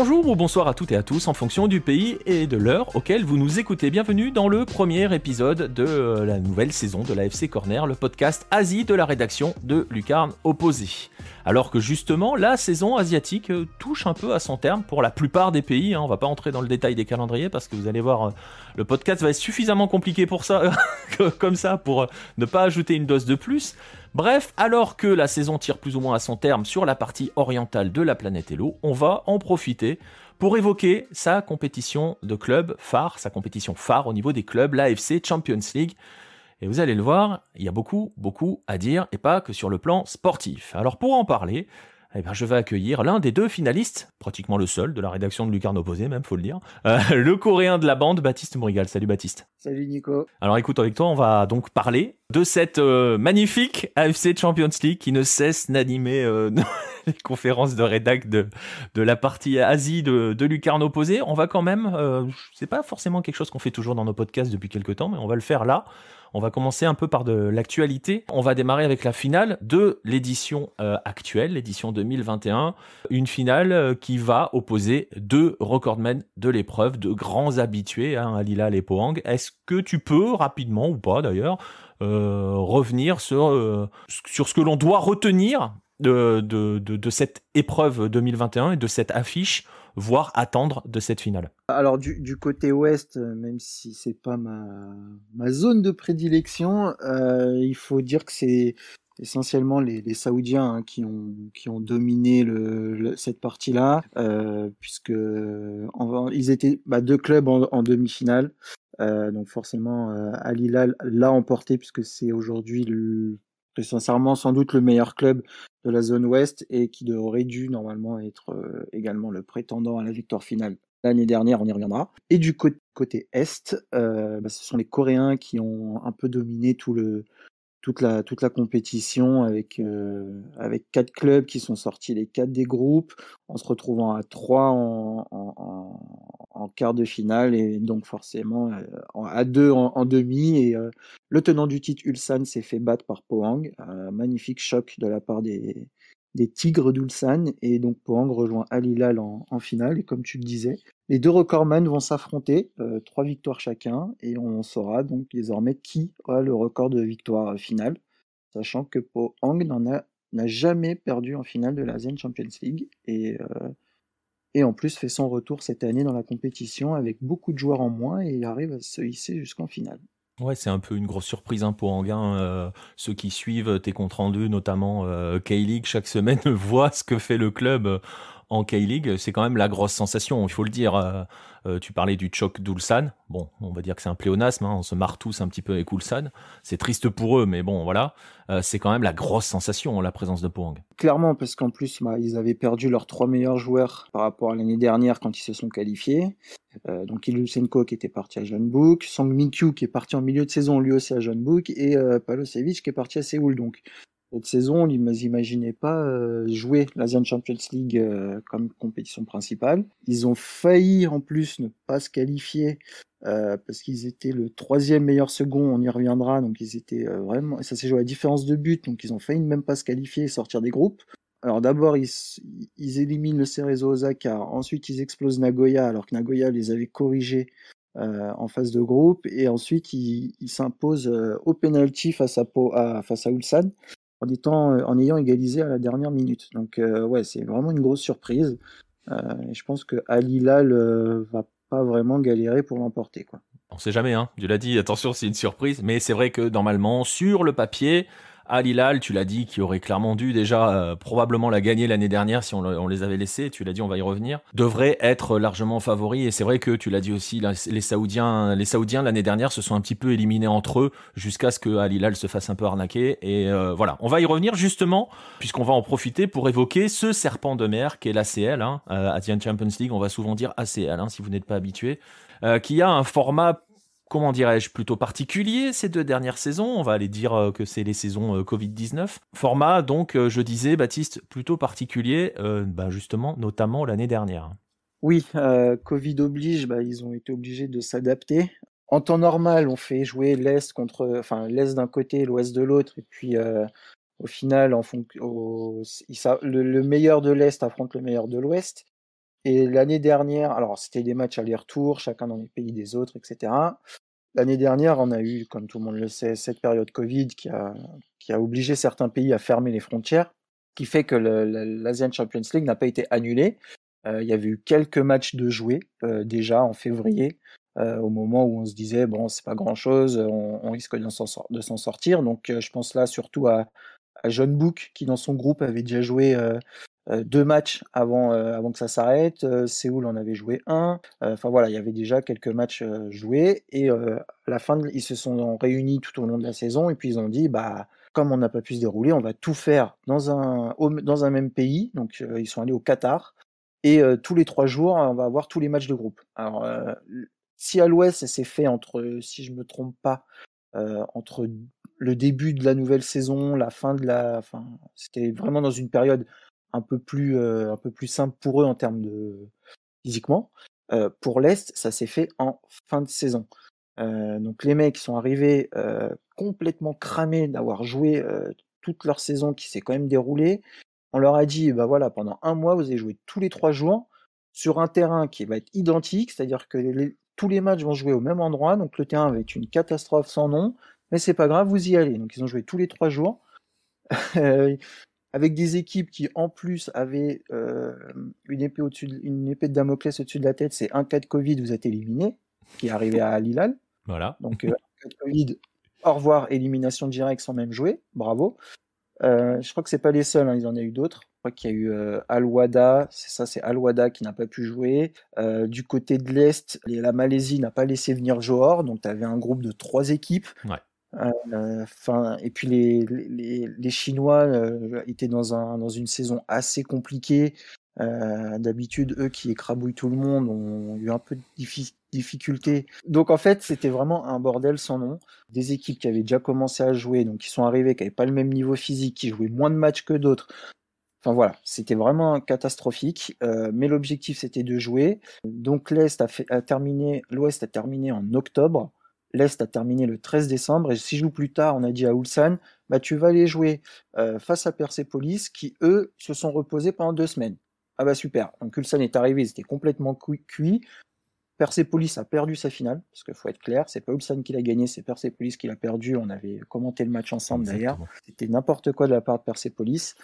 Bonjour ou bonsoir à toutes et à tous en fonction du pays et de l'heure auquel vous nous écoutez. Bienvenue dans le premier épisode de euh, la nouvelle saison de l'AFC Corner, le podcast Asie de la rédaction de Lucarne Opposé. Alors que justement, la saison asiatique euh, touche un peu à son terme pour la plupart des pays. Hein. On va pas entrer dans le détail des calendriers parce que vous allez voir, euh, le podcast va être suffisamment compliqué pour ça, comme ça, pour ne pas ajouter une dose de plus. Bref, alors que la saison tire plus ou moins à son terme sur la partie orientale de la planète Hello, on va en profiter pour évoquer sa compétition de club phare, sa compétition phare au niveau des clubs, l'AFC Champions League. Et vous allez le voir, il y a beaucoup, beaucoup à dire, et pas que sur le plan sportif. Alors pour en parler, eh ben, je vais accueillir l'un des deux finalistes, pratiquement le seul de la rédaction de Lucarne Opposé, même, faut le dire, euh, le coréen de la bande, Baptiste Mourigal. Salut Baptiste. Salut Nico. Alors écoute, avec toi, on va donc parler de cette euh, magnifique AFC Champions League qui ne cesse d'animer euh, les conférences de rédac de, de la partie Asie de, de Lucarne Opposé. On va quand même, c'est pas forcément quelque chose qu'on fait toujours dans nos podcasts depuis quelques temps, mais on va le faire là. On va commencer un peu par de l'actualité. On va démarrer avec la finale de l'édition euh, actuelle, l'édition 2021. Une finale euh, qui va opposer deux recordmen de l'épreuve, de grands habitués, hein, Alila et Pohang. Est-ce que tu peux, rapidement ou pas d'ailleurs, euh, revenir sur, sur ce que l'on doit retenir de, de, de, cette épreuve 2021 et de cette affiche voire attendre de cette finale Alors du, côté ouest, euh, même si c'est pas ma, zone de prédilection, euh, il faut dire que c'est essentiellement les, Saoudiens hein, qui, ont, dominé le, cette partie-là, euh, puisque ils étaient bah, deux clubs en, demi-finale. donc forcément, Al Hilal l'a emporté puisque c'est aujourd'hui sincèrement sans doute le meilleur club de la zone ouest et qui aurait dû normalement être euh, également le prétendant à la victoire finale l'année dernière, on y reviendra. Et du côté, est, euh, bah, ce sont les Coréens qui ont un peu dominé tout le, toute la, toute la compétition avec, euh, avec quatre clubs qui sont sortis les quatre des groupes, en se retrouvant à trois en, en, en, quart de finale et donc forcément euh, à deux en, demi. Et euh, le tenant du titre, Ulsan, s'est fait battre par Pohang. magnifique choc de la part des, des Tigres d'Ulsan. Et donc Pohang rejoint Al Hilal en, finale. Et comme tu le disais, les deux recordman vont s'affronter, euh, trois victoires chacun. Et on saura donc désormais qui aura le record de victoire finale, sachant que Pohang n'en a n'a jamais perdu en finale de l'Asian Champions League. Et euh, et en plus fait son retour cette année dans la compétition avec beaucoup de joueurs en moins. Et arrive à se hisser jusqu'en finale. Ouais, c'est un peu une grosse surprise hein, pour Anguin. Euh, ceux qui suivent tes comptes rendus, notamment euh, K-League, chaque semaine voient ce que fait le club en K-League, c'est quand même la grosse sensation, il faut le dire. Euh, euh, tu parlais du choc d'Ulsan. Bon, on va dire que c'est un pléonasme, hein, on se marre tous un petit peu avec Ulsan. C'est triste pour eux, mais bon, voilà. Euh, c'est quand même la grosse sensation, la présence de Pohang. Clairement, parce qu'en plus, bah, ils avaient perdu leurs trois meilleurs joueurs par rapport à l'année dernière quand ils se sont qualifiés. donc Ilusenko qui était parti à Jeonbuk, Sang Minkyu qui est parti en milieu de saison lui aussi à Jeonbuk et Palosevic qui est parti à Séoul. Donc cette saison, ils n'imaginaient pas euh, jouer l'Asian Champions League euh, comme compétition principale. Ils ont failli en plus ne pas se qualifier euh, parce qu'ils étaient le troisième meilleur second, on y reviendra, donc ils étaient vraiment, ça s'est joué à différence de but, donc ils ont failli ne même pas se qualifier et sortir des groupes. Alors d'abord ils, ils, éliminent le Cerezo Osaka, ensuite ils explosent Nagoya alors que Nagoya les avait corrigés en phase de groupe et ensuite ils s'imposent au penalty face à, à, face à Ulsan euh, en ayant égalisé à la dernière minute. Donc euh, ouais, c'est vraiment une grosse surprise. Euh, et je pense que Al Hilal va pas vraiment galérer pour l'emporter. On sait jamais, hein. Tu l'as dit, attention, c'est une surprise. Mais c'est vrai que normalement, sur le papier, Al Hilal, tu l'as dit, qui aurait clairement dû déjà euh, probablement la gagner l'année dernière si on, les avait laissés, tu l'as dit, on va y revenir, devrait être largement favori. Et c'est vrai que tu l'as dit aussi, les Saoudiens, les Saoudiens l'année dernière se sont un petit peu éliminés entre eux jusqu'à ce que Al Hilal se fasse un peu arnaquer. Et euh, voilà, on va y revenir justement, puisqu'on va en profiter pour évoquer ce serpent de mer qui est l'ACL, hein, euh, Asian Champions League. On va souvent dire ACL hein, si vous n'êtes pas habitué. qui a un format comment dirais-je, plutôt particulier ces deux dernières saisons. On va aller dire euh, que c'est les saisons euh, Covid-19. Format, donc, euh, je disais, Baptiste, plutôt particulier, bah, justement, notamment l'année dernière. Oui, Covid oblige, bah, ils ont été obligés de s'adapter. En temps normal, on fait jouer l'Est contre, enfin, l'Est d'un côté, l'Ouest de l'autre, et puis au final, en le, le meilleur de l'Est affronte le meilleur de l'Ouest. Et l'année dernière, alors c'était des matchs aller-retour, chacun dans les pays des autres, etc. L'année dernière, on a eu, comme tout le monde le sait, cette période Covid qui a, qui a obligé certains pays à fermer les frontières, qui fait que l'Asian Champions League n'a pas été annulée. Euh, il y avait eu quelques matchs de jouer euh, déjà en février, euh, au moment où on se disait bon, c'est pas grand chose, on, risque de s'en sortir. Donc je pense là surtout à, à John Book qui dans son groupe avait déjà joué deux matchs avant, avant que ça s'arrête. Séoul en avait joué un. Enfin voilà, il y avait déjà quelques matchs joués. Et à la fin, ils se sont réunis tout au long de la saison et puis ils ont dit bah comme on n'a pas pu se dérouler, on va tout faire dans un, dans un même pays. Donc ils sont allés au Qatar. Et tous les trois jours, on va avoir tous les matchs de groupe. Alors, si à l'ouest, ça s'est fait entre, si je me trompe pas, entre le début de la nouvelle saison, la fin de la, enfin, c'était vraiment dans une période un peu plus, un peu plus simple pour eux en termes de physiquement. pour l'est, ça s'est fait en fin de saison. donc les mecs sont arrivés complètement cramés d'avoir joué toute leur saison qui s'est quand même déroulée. On leur a dit, bah voilà, pendant un mois, vous allez jouer tous les trois jours sur un terrain qui va être identique, c'est-à-dire que tous les matchs vont jouer au même endroit, donc le terrain va être une catastrophe sans nom, mais c'est pas grave, vous y allez. Donc ils ont joué tous les trois jours, avec des équipes qui en plus avaient euh, une épée au-dessus, une épée de Damoclès au-dessus de la tête, c'est un cas de Covid, vous êtes éliminé, qui est arrivé à Lilal. Voilà. Donc euh, un cas de Covid, au revoir, élimination directe sans même jouer, bravo. Euh, je crois que c'est pas les seuls, hein, il y en a eu d'autres. Je crois qu'il y a eu Al-Wada, c'est ça, c'est Al-Wada qui n'a pas pu jouer. Du côté de l'Est, la Malaisie n'a pas laissé venir Johor, donc tu avais un groupe de trois équipes. Ouais. Enfin, et puis les, les, Chinois étaient dans, un, dans une saison assez compliquée. D'habitude, eux qui écrabouillent tout le monde ont eu un peu de difficultés. Donc en fait, c'était vraiment un bordel sans nom. Des équipes qui avaient déjà commencé à jouer, donc qui sont arrivées, qui n'avaient pas le même niveau physique, qui jouaient moins de matchs que d'autres. Enfin voilà, c'était vraiment catastrophique. mais l'objectif c'était de jouer. Donc l'Est a terminé, l'Ouest a terminé en octobre. L'Est a terminé le 13 décembre. Et si je joue plus tard, on a dit à Ulsan, bah tu vas aller jouer face à Persepolis, qui eux se sont reposés pendant deux semaines. Ah bah super. Donc Ulsan est arrivé, c'était complètement cuit. Persepolis a perdu sa finale, parce qu'il faut être clair, c'est pas Ulsan qui l'a gagné, c'est Persepolis qui l'a perdu. On avait commenté le match ensemble d'ailleurs. C'était n'importe quoi de la part de Persepolis.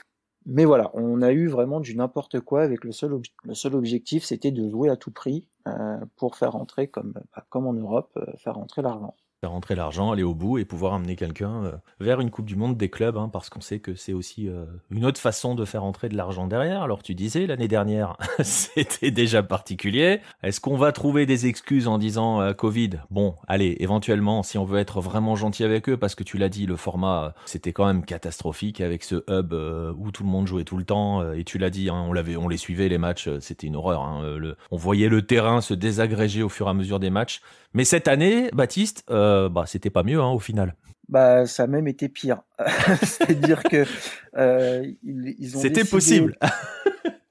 Mais voilà, on a eu vraiment du n'importe quoi avec le seul, le seul objectif, c'était de jouer à tout prix euh, pour faire rentrer, comme, bah, comme en Europe, euh, faire rentrer l'argent faire rentrer l'argent, aller au bout et pouvoir amener quelqu'un euh, vers une Coupe du Monde des clubs, hein, parce qu'on sait que c'est aussi euh, une autre façon de faire rentrer de l'argent derrière. Alors tu disais, l'année dernière, c'était déjà particulier. Est-ce qu'on va trouver des excuses en disant euh, Covid? Bon, allez, éventuellement, si on veut être vraiment gentil avec eux, parce que tu l'as dit, le format, c'était quand même catastrophique avec ce hub où tout le monde jouait tout le temps, et tu l'as dit, hein, on, l'avait, on les suivait, les matchs, c'était une horreur. Hein, on voyait le terrain se désagréger au fur et à mesure des matchs. Mais cette année, Baptiste, bah, c'était pas mieux hein, au final. Bah, ça a même été pire. C'est-à-dire que euh, ils, ont. C'était possible.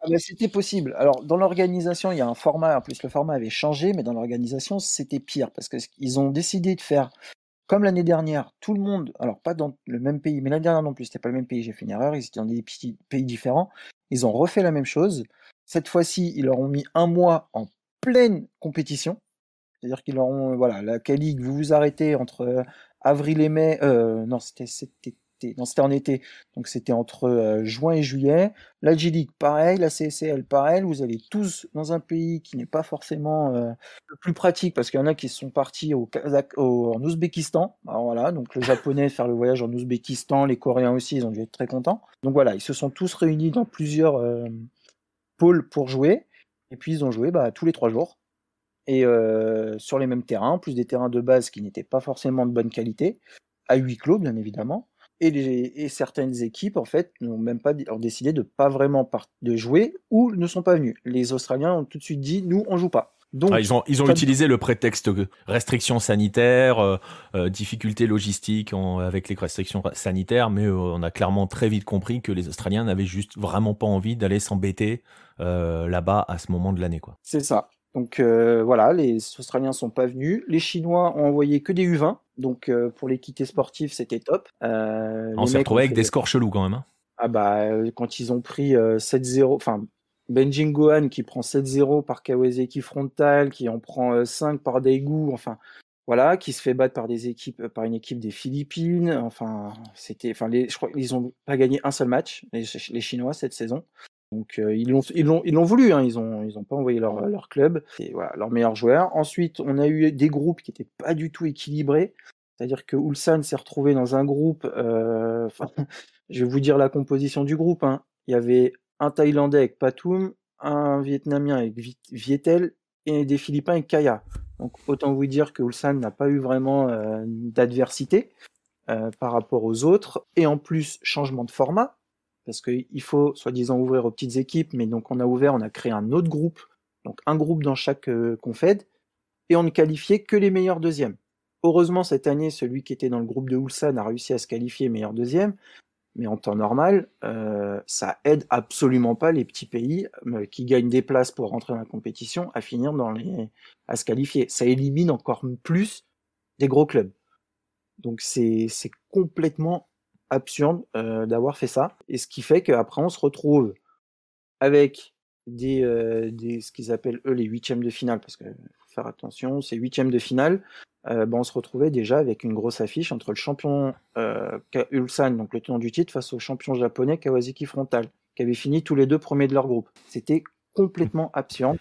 Ah bah, c'était possible. Alors, dans l'organisation, il y a un format. En plus, le format avait changé, mais dans l'organisation, c'était pire parce qu'ils ont décidé de faire comme l'année dernière. Tout le monde, alors pas dans le même pays, mais l'année dernière non plus, c'était pas le même pays. J'ai fait une erreur. Ils étaient dans des petits pays différents. Ils ont refait la même chose. Cette fois-ci, ils leur ont mis un mois en pleine compétition. C'est-à-dire qu'ils auront, voilà, la K-League, vous vous arrêtez entre euh, avril et mai, euh, non, c'était, non, c'était en été, donc c'était entre euh, juin et juillet. La G-League, pareil, la CSL, pareil, vous allez tous dans un pays qui n'est pas forcément le plus pratique, parce qu'il y en a qui sont partis au, en Ouzbékistan, alors voilà, donc le japonais faire le voyage en Ouzbékistan, les Coréens aussi, ils ont dû être très contents. Donc voilà, ils se sont tous réunis dans plusieurs pôles pour jouer, et puis ils ont joué bah, tous les trois jours et sur les mêmes terrains, plus des terrains de base qui n'étaient pas forcément de bonne qualité, à huis clos bien évidemment. Et, les, et certaines équipes en fait n'ont même pas ont décidé de pas vraiment de jouer ou ne sont pas venus. Les Australiens ont tout de suite dit nous on joue pas. Donc, ah, ils ont, ils ont utilisé le prétexte restrictions sanitaires, euh, euh, difficultés logistiques avec les restrictions sanitaires, mais on a clairement très vite compris que les Australiens n'avaient juste vraiment pas envie d'aller s'embêter là-bas à ce moment de l'année. C'est ça. Donc euh, voilà, les Australiens sont pas venus. Les Chinois ont envoyé que des U20. Donc euh, pour l'équité sportive, c'était top. Euh, on s'est retrouvé avec des scores chelous quand même. Hein. Ah bah quand ils ont pris 7-0, enfin Benjin Gohan qui prend 7-0 par Kawasaki frontal, qui en prend 5 par Daegu, enfin voilà, qui se fait battre par des équipes, par une équipe des Philippines. Enfin, c'était, enfin, les, je crois qu'ils ont pas gagné un seul match, les, les Chinois cette saison. Donc ils l'ont ils l'ont ils l'ont voulu, hein, ils ont ils ont pas envoyé leur leur club, c'est voilà leurs meilleurs joueurs. Ensuite, on a eu des groupes qui étaient pas du tout équilibrés. C'est-à-dire que Ulsan s'est retrouvé dans un groupe. Euh, je vais vous dire la composition du groupe. Hein. Il y avait un Thaïlandais avec Patum, un Vietnamien avec Vietel et des Philippins avec Kaya. Donc autant vous dire que Ulsan n'a pas eu vraiment euh, d'adversité euh, par rapport aux autres. Et en plus, changement de format parce qu'il faut soi-disant ouvrir aux petites équipes, mais donc on a ouvert, on a créé un autre groupe, donc un groupe dans chaque euh, confed, et on ne qualifiait que les meilleurs deuxièmes. Heureusement, cette année, celui qui était dans le groupe de Ulsan a réussi à se qualifier meilleur deuxième, mais en temps normal, euh, ça aide absolument pas les petits pays euh, qui gagnent des places pour rentrer dans la compétition à finir dans les, à se qualifier. Ça élimine encore plus des gros clubs. Donc c'est complètement absurde euh, d'avoir fait ça. Et ce qui fait qu'après, on se retrouve avec des, euh, des ce qu'ils appellent eux les huitièmes de finale, parce que faut faire attention, c'est huitièmes de finale. Euh, ben, on se retrouvait déjà avec une grosse affiche entre le champion Ulsan, donc le tenant du titre, face au champion japonais Kawasaki Frontal, qui avaient fini tous les deux premiers de leur groupe. C'était complètement absurde.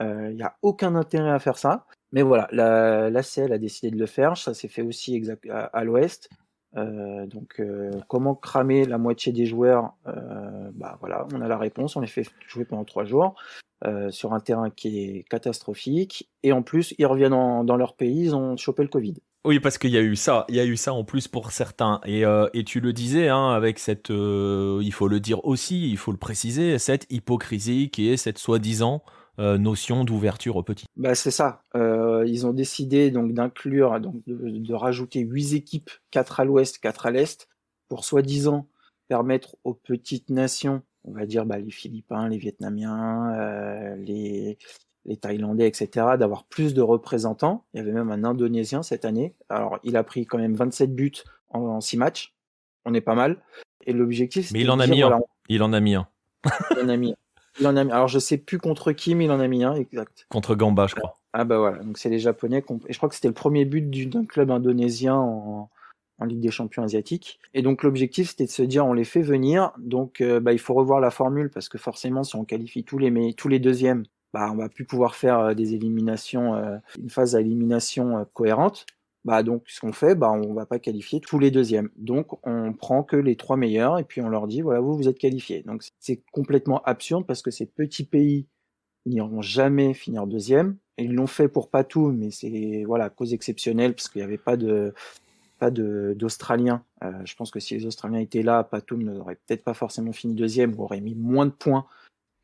Il n'y a aucun intérêt à faire ça. Mais voilà, la, l'ACL a décidé de le faire. Ça s'est fait aussi exact, à l'Ouest. Euh, donc, euh, comment cramer la moitié des joueurs euh, Bah voilà, on a la réponse. On les fait jouer pendant trois jours sur un terrain qui est catastrophique. Et en plus, ils reviennent dans leur pays, ils ont chopé le Covid. Oui, parce qu'il y a eu ça, il y a eu ça en plus pour certains. Et, et tu le disais, hein, avec cette, il faut le dire aussi, il faut le préciser, cette hypocrisie qui est cette soi-disant euh, notion d'ouverture aux petits. Bah c'est ça. Euh, ils ont décidé donc d'inclure, donc de, rajouter huit équipes, quatre à l'ouest, quatre à l'est, pour soi-disant permettre aux petites nations, on va dire bah, les Philippins, les Vietnamiens, euh, les, les Thaïlandais, etc., d'avoir plus de représentants. Il y avait même un Indonésien cette année. Alors il a pris quand même 27 buts en, six matchs. On est pas mal. Et l'objectif. Mais il en, a mis un. il en a mis un. il en a mis un. Il en a mis. Alors je sais plus contre qui, mais il en a mis un, exact. Contre Gamba, je crois. Ah bah voilà, donc c'est les Japonais. Et je crois que c'était le premier but d'un club indonésien en, Ligue des Champions asiatiques. Et donc l'objectif c'était de se dire on les fait venir, donc euh, bah, il faut revoir la formule parce que forcément si on qualifie tous les tous les deuxièmes, bah on va plus pouvoir faire euh, des éliminations, euh, une phase à élimination cohérente. Bah donc ce qu'on fait, bah on va pas qualifier tous les deuxièmes. Donc on prend que les trois meilleurs et puis on leur dit voilà vous vous êtes qualifiés. Donc c'est complètement absurde parce que ces petits pays n'iront jamais finir deuxième. Ils l'ont fait pour Patou, mais c'est voilà cause exceptionnelle parce qu'il n'y avait pas de pas d'Australiens. Euh, je pense que si les Australiens étaient là, Patou n'aurait peut-être pas forcément fini deuxième ou aurait mis moins de points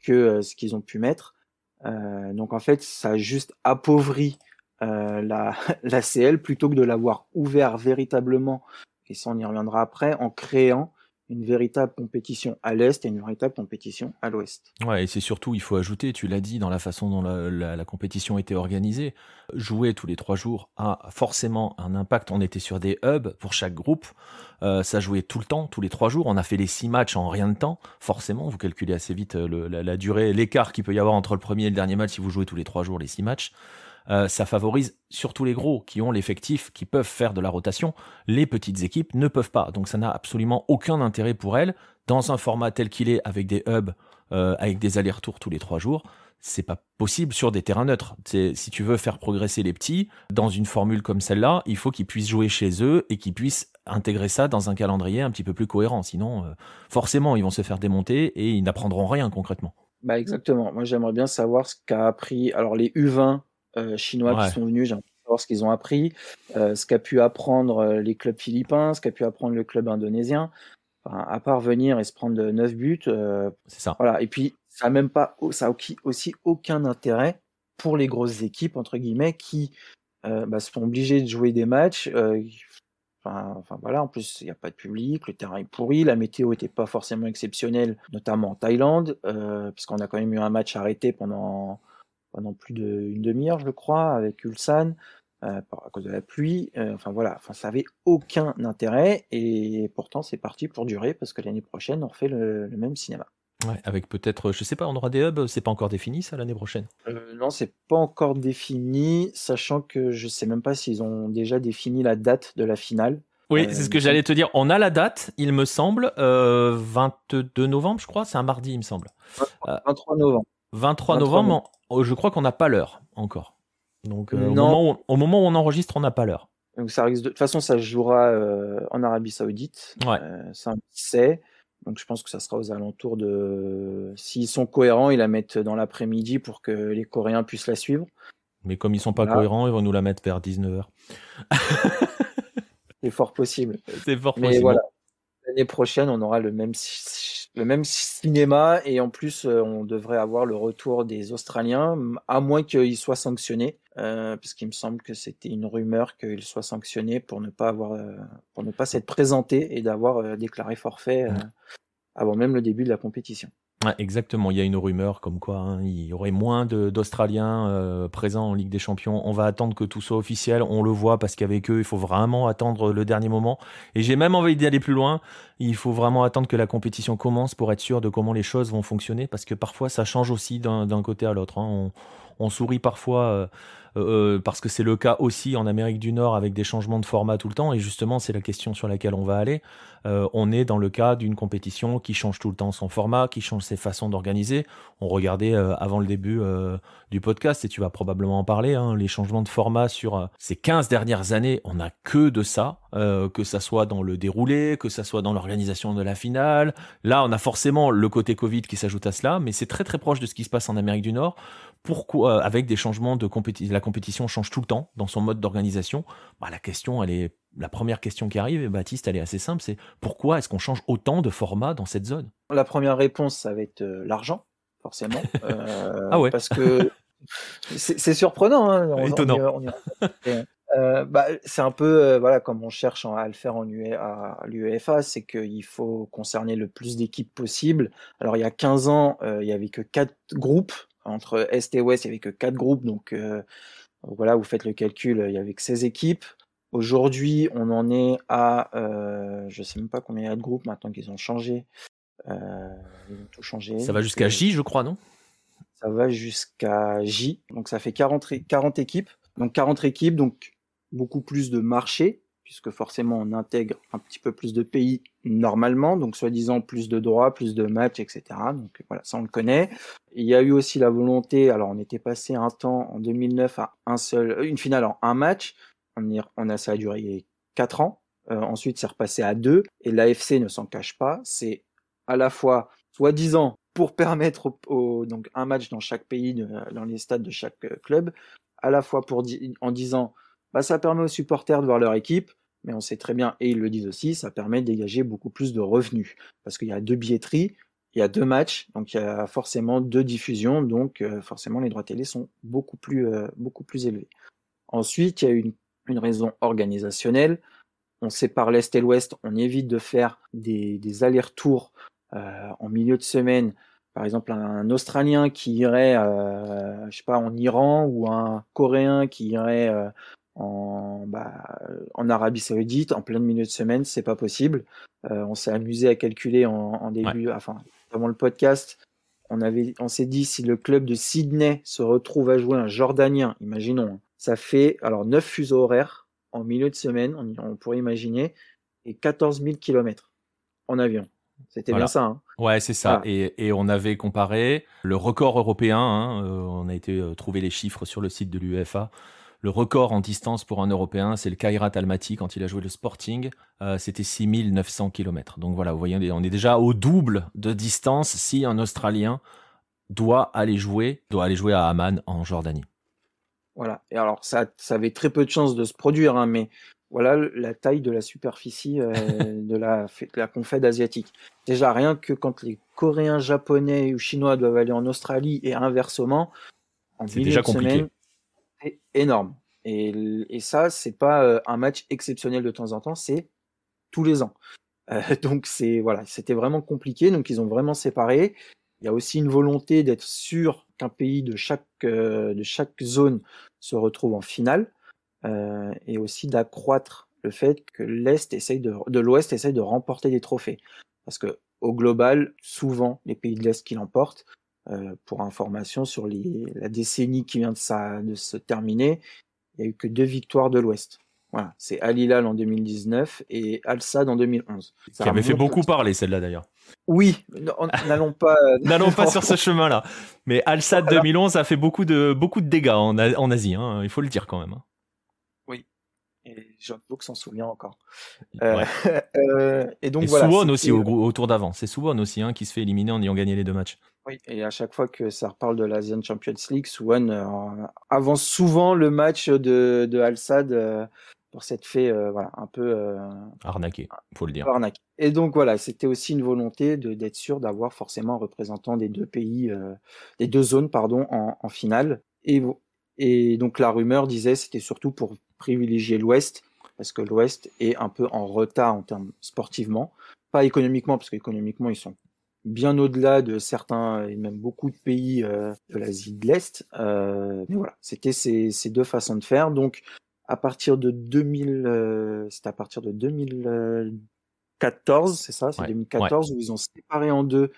que euh, ce qu'ils ont pu mettre. Euh, donc en fait, ça juste appauvri la, la CL plutôt que de l'avoir ouvert véritablement, et ça on y reviendra après, en créant une véritable compétition à l'est et une véritable compétition à l'ouest. Ouais, et c'est surtout, il faut ajouter, tu l'as dit, dans la façon dont la, compétition était organisée, jouer tous les trois jours a forcément un impact. On était sur des hubs pour chaque groupe, euh, ça jouait tout le temps, tous les trois jours. On a fait les six matchs en rien de temps. Forcément, vous calculez assez vite euh, la, la, durée, l'écart qu'il peut y avoir entre le premier et le dernier match si vous jouez tous les trois jours les six matchs. Euh, ça favorise surtout les gros qui ont l'effectif, qui peuvent faire de la rotation. Les petites équipes ne peuvent pas. Donc ça n'a absolument aucun intérêt pour elles dans un format tel qu'il est avec des hubs, euh, avec des allers-retours tous les trois jours. C'est pas possible sur des terrains neutres. Si tu veux faire progresser les petits dans une formule comme celle-là, il faut qu'ils puissent jouer chez eux et qu'ils puissent intégrer ça dans un calendrier un petit peu plus cohérent. Sinon, euh, forcément, ils vont se faire démonter et ils n'apprendront rien concrètement. Bah exactement. Moi, j'aimerais bien savoir ce qu'a appris. Alors les U20 euh, chinois qui sont venus. J'ai envie de savoir ce qu'ils ont appris, euh, ce qu'a pu apprendre euh, les clubs philippins, ce qu'a pu apprendre le club indonésien. Enfin, à part venir et se prendre 9 buts. c'est ça. Voilà. Et puis, ça a même pas, ça a aussi aucun intérêt pour les grosses équipes, entre guillemets, qui bah, sont obligées de jouer des matchs. Enfin, enfin, voilà, en plus il n'y a pas de public, le terrain est pourri, la météo n'était pas forcément exceptionnelle, notamment en Thaïlande, euh, puisqu'on a quand même eu un match arrêté pendant pendant plus d'une demi-heure, je crois, avec Ulsan, euh, à cause de la pluie. Euh, enfin voilà, enfin, ça avait aucun intérêt et pourtant c'est parti pour durer parce que l'année prochaine on refait le, même cinéma. Ouais, avec peut-être, je sais pas, on aura des hubs, c'est pas encore défini ça l'année prochaine? Euh, Non, c'est pas encore défini, sachant que je sais même pas s'ils ont déjà défini la date de la finale. Oui, c'est ce que j'allais te dire. On a la date, il me semble, 22 novembre, je crois, c'est un mardi, il me semble. 23 novembre. 23, novembre, je crois qu'on n'a pas l'heure encore. Donc, au, moment où, au, moment où, on enregistre, on n'a pas l'heure. Donc ça risque de... toute façon, ça jouera euh, en Arabie Saoudite. Ouais. Euh, ça c'est. Donc je pense que ça sera aux alentours de. S'ils sont cohérents, ils la mettent dans l'après-midi pour que les Coréens puissent la suivre. Mais comme ils sont pas cohérents, ils vont nous la mettre vers 19h. C'est fort possible. C'est fort Mais possible. voilà. L'année prochaine, on aura le même le même cinéma et en plus euh, on devrait avoir le retour des Australiens, à moins qu'ils soient sanctionnés, euh, parce qu'il me semble que c'était une rumeur qu'ils soient sanctionnés pour ne pas avoir, euh, pour ne pas s'être présentés et d'avoir euh, déclaré forfait euh, avant même le début de la compétition. Exactement, il y a une rumeur comme quoi hein, il y aurait moins d'Australiens euh, présents en Ligue des Champions. On va attendre que tout soit officiel, on le voit parce qu'avec eux, il faut vraiment attendre le dernier moment. Et j'ai même envie d'aller plus loin, il faut vraiment attendre que la compétition commence pour être sûr de comment les choses vont fonctionner parce que parfois ça change aussi d'un côté à l'autre. Hein. On, on, sourit parfois. Euh, euh, parce que c'est le cas aussi en Amérique du Nord avec des changements de format tout le temps. Et justement, c'est la question sur laquelle on va aller. Euh, on est dans le cas d'une compétition qui change tout le temps son format, qui change ses façons d'organiser. On regardait euh, avant le début euh, du podcast, et tu vas probablement en parler, hein, les changements de format sur euh, ces 15 dernières années, on n'a que de ça, euh, que ça soit dans le déroulé, que ça soit dans l'organisation de la finale. Là, on a forcément le côté Covid qui s'ajoute à cela, mais c'est très très proche de ce qui se passe en Amérique du Nord. Pourquoi, avec des changements de compétition, la compétition change tout le temps dans son mode d'organisation. Bah, la question, elle est la première question qui arrive, et Baptiste, elle est assez simple, c'est pourquoi est-ce qu'on change autant de formats dans cette zone? La première réponse, ça va être euh, l'argent, forcément. Euh, ah ouais. Parce que c'est surprenant. Hein, on, Étonnant. On y, on y... euh, bah, c'est un peu euh, voilà comme on cherche à le faire en UE, à l'UEFA, c'est qu'il faut concerner le plus d'équipes possible. Alors il y a 15 ans, euh, il y avait que quatre groupes entre Est et Ouest, il y avait que quatre groupes, donc euh, voilà, vous faites le calcul, il y avait que 16 équipes. Aujourd'hui, on en est à, euh, je sais même pas combien il y a de groupes maintenant qu'ils ont changé. Euh, ils ont tout changé. Ça va jusqu'à J, je crois, non? Ça va jusqu'à J. Donc ça fait 40, 40 équipes. Donc 40 équipes, donc beaucoup plus de marchés, puisque forcément on intègre un petit peu plus de pays normalement, donc soi-disant plus de droits, plus de matchs, etc. Donc voilà, ça on le connaît. Il y a eu aussi la volonté, alors on était passé un temps en 2009 à un seul, une finale en un match on, a ça a duré quatre ans. Euh, ensuite, c'est repassé à deux. Et l'AFC ne s'en cache pas. C'est à la fois, soi-disant, pour permettre au, donc un match dans chaque pays, dans les stades de chaque club, à la fois pour en disant, bah ça permet aux supporters de voir leur équipe, mais on sait très bien, et ils le disent aussi, ça permet de dégager beaucoup plus de revenus, parce qu'il y a deux billetteries, il y a deux matchs, donc il y a forcément deux diffusions, donc euh, forcément les droits télé sont beaucoup plus euh, beaucoup plus élevés. Ensuite, il y a une une raison organisationnelle. On sépare l'Est et l'Ouest, on évite de faire des, des allers-retours euh, en milieu de semaine. Par exemple, un Australien qui irait, euh, je sais pas, en Iran ou un Coréen qui irait euh, en, bah, en Arabie Saoudite en plein milieu de semaine, c'est pas possible. Euh, on s'est amusé à calculer en, en début, ouais. enfin, avant le podcast, on avait, on s'est dit si le club de Sydney se retrouve à jouer un Jordanien, imaginons, ça fait alors 9 fuseaux horaires en milieu de semaine, on, on pourrait imaginer, et 14 000 kilomètres en avion. C'était voilà. bien ça. Hein ouais, c'est ça. Ah. Et, et, on avait comparé le record européen. Hein, euh, on a été euh, trouver les chiffres sur le site de l'UEFA. Le record en distance pour un Européen, c'est le Kairat Almaty quand il a joué le Sporting. Euh, C'était 6900 km. Donc voilà, vous voyez, on est déjà au double de distance si un Australien doit aller jouer, doit aller jouer à Amman en Jordanie. Voilà. Et alors, ça, ça avait très peu de chances de se produire, hein, mais voilà la taille de la superficie euh, de, la, de la asiatique. Déjà, rien que quand les Coréens, Japonais ou Chinois doivent aller en Australie et inversement, en c'est déjà compliqué. Semaine, c'est énorme. Et, et ça, c'est pas euh, un match exceptionnel de temps en temps, c'est tous les ans. Euh, donc c'est voilà, c'était vraiment compliqué. Donc ils ont vraiment séparé. Il y a aussi une volonté d'être sûr qu'un pays de chaque euh, de chaque zone se retrouve en finale et aussi d'accroître le fait que l'est essaye de, de l'ouest essaye de remporter des trophées. parce que au global, souvent les pays de l'Est qui l'emportent. Pour information, sur la décennie qui vient de, de se terminer, il n'y a eu que deux victoires de l'Ouest. Voilà, c'est Al Hilal en 2019 et Al Sadd en 2011. Ça qui avait fait beaucoup parler celle-là d'ailleurs. Oui, n'allons pas n'allons pas sur ce chemin-là. Mais Al Sadd 2011 a fait beaucoup de beaucoup de dégâts en, en Asie, hein, il faut le dire quand même. Hein. Et John Book s'en souvient encore. Euh, euh, et donc et voilà. Suwon aussi au, au, tour d'avant. C'est Suwon aussi hein, qui se fait éliminer en ayant gagné les deux matchs. Oui, et à chaque fois que ça reparle de l'Asian Champions League, Suwon euh, avance souvent le match de, de Al Sadd pour s'être fait euh, voilà, un peu euh, arnaqué, faut le dire. Arnaqué. Et donc voilà, c'était aussi une volonté d'être sûr d'avoir forcément un représentant des deux pays, euh, des deux zones pardon, en, en, finale. Et, et donc la rumeur disait c'était surtout pour privilégier l'Ouest parce que l'Ouest est un peu en retard en termes sportivement, pas économiquement parce qu'économiquement ils sont bien au-delà de certains et même beaucoup de pays euh, de l'Asie de l'Est. Euh, mais voilà, c'était ces, ces, deux façons de faire. Donc à partir de 2000, euh, c'est à partir de 2014, c'est ça, c'est 2014 où ils ont séparé en deux.